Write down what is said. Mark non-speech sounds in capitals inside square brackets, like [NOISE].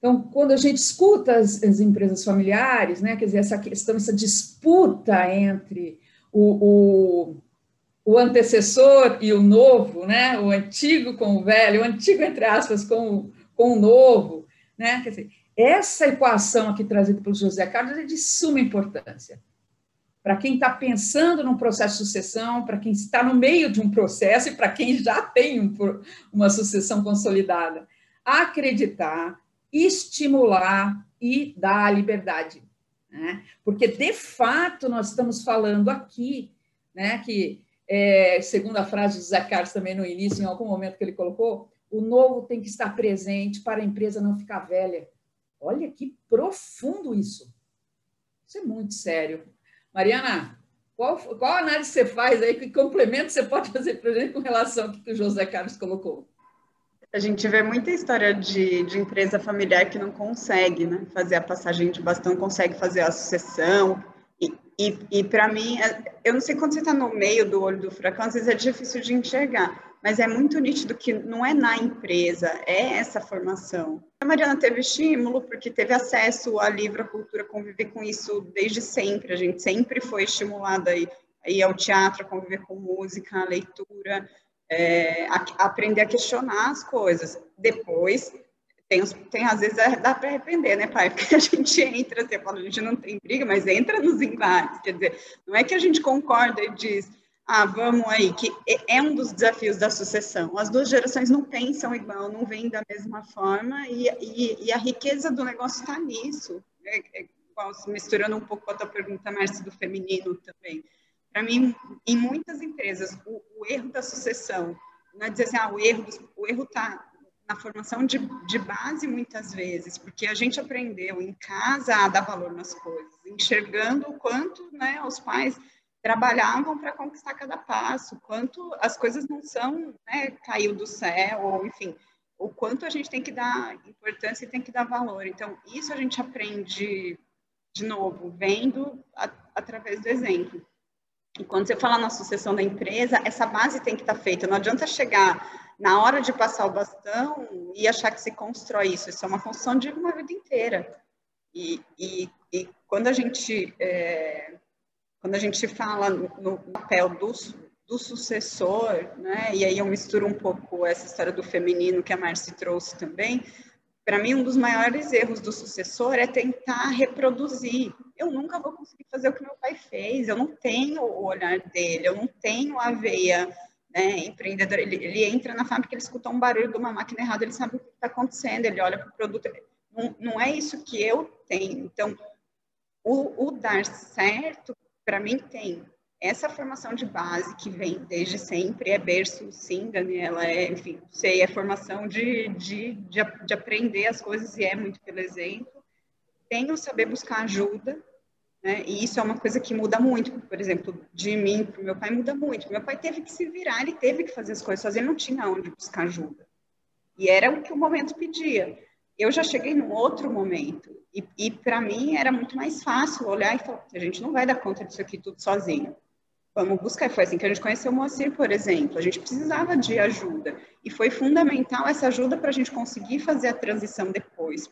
Então, quando a gente escuta as, as, empresas familiares, né, quer dizer, essa questão, essa disputa entre o, o, o, antecessor e o novo, né, o antigo com o velho, o antigo, entre aspas, com, com o novo, né, quer dizer, essa equação aqui trazida pelo José Carlos é de suma importância. Para quem está pensando num processo de sucessão, para quem está no meio de um processo e para quem já tem um, uma sucessão consolidada, acreditar estimular e dar a liberdade. Né? Porque, de fato, nós estamos falando aqui, né, que, é, segundo a frase de Zé Carlos também no início, em algum momento que ele colocou, o novo tem que estar presente para a empresa não ficar velha. Olha que profundo isso. Isso é muito sério. Mariana, qual, qual análise você faz aí? Que complemento você pode fazer para gente com relação ao que o José Carlos colocou? A gente vê muita história de, de empresa familiar que não consegue né, fazer a passagem de bastão, consegue fazer a sucessão. E, e, e para mim, é, eu não sei quando você está no meio do olho do furacão, às vezes é difícil de enxergar, mas é muito nítido que não é na empresa, é essa formação. A Mariana teve estímulo porque teve acesso ao livro, à cultura, conviver com isso desde sempre. A gente sempre foi estimulada aí, aí ao teatro, a conviver com música, a leitura é, a, aprender a questionar as coisas. Depois, tem, tem às vezes é, dá para arrepender, né, pai? [LAUGHS] Porque a gente entra, você fala, a gente não tem briga, mas entra nos embates. Quer dizer, não é que a gente concorda e diz, ah, vamos aí, que é, é um dos desafios da sucessão. As duas gerações não pensam igual, não vêm da mesma forma, e, e, e a riqueza do negócio está nisso. É, é, misturando um pouco com a tua pergunta, Márcia, do feminino também para mim, em muitas empresas, erro da sucessão, não é dizer assim, ah, o erro o erro está na formação de, de base muitas vezes, porque a gente aprendeu em casa a dar valor nas coisas, enxergando o quanto né, os pais trabalhavam para conquistar cada passo, quanto as coisas não são, né, caiu do céu, ou enfim, o quanto a gente tem que dar importância e tem que dar valor. Então, isso a gente aprende, de novo, vendo a, através do exemplo. E quando você fala na sucessão da empresa, essa base tem que estar feita. Não adianta chegar na hora de passar o bastão e achar que se constrói isso. Isso é uma construção de uma vida inteira. E, e, e quando a gente é, quando a gente fala no, no papel do, do sucessor, né? E aí eu misturo um pouco essa história do feminino que a Marci trouxe também. Para mim, um dos maiores erros do sucessor é tentar reproduzir eu nunca vou conseguir fazer o que meu pai fez, eu não tenho o olhar dele, eu não tenho a veia né, empreendedora. Ele, ele, entra na fábrica, ele escuta um barulho de uma máquina errada, ele sabe o que está acontecendo, ele olha para o produto. Não, não, é isso que eu tenho. Então, o, o dar certo, para mim, tem essa formação de base que vem desde sempre, é berço, sim, Daniela, é, enfim, sei, é formação de, de, de, de aprender as coisas e é muito pelo exemplo. Tem o saber buscar ajuda, né? E isso é uma coisa que muda muito, por exemplo, de mim para o meu pai muda muito. Meu pai teve que se virar, ele teve que fazer as coisas sozinho, não tinha onde buscar ajuda. E era o que o momento pedia. Eu já cheguei num outro momento, e, e para mim era muito mais fácil olhar e falar: a gente não vai dar conta disso aqui tudo sozinho. Vamos buscar. Foi assim que a gente conheceu o Moacir, por exemplo. A gente precisava de ajuda. E foi fundamental essa ajuda para a gente conseguir fazer a transição depois.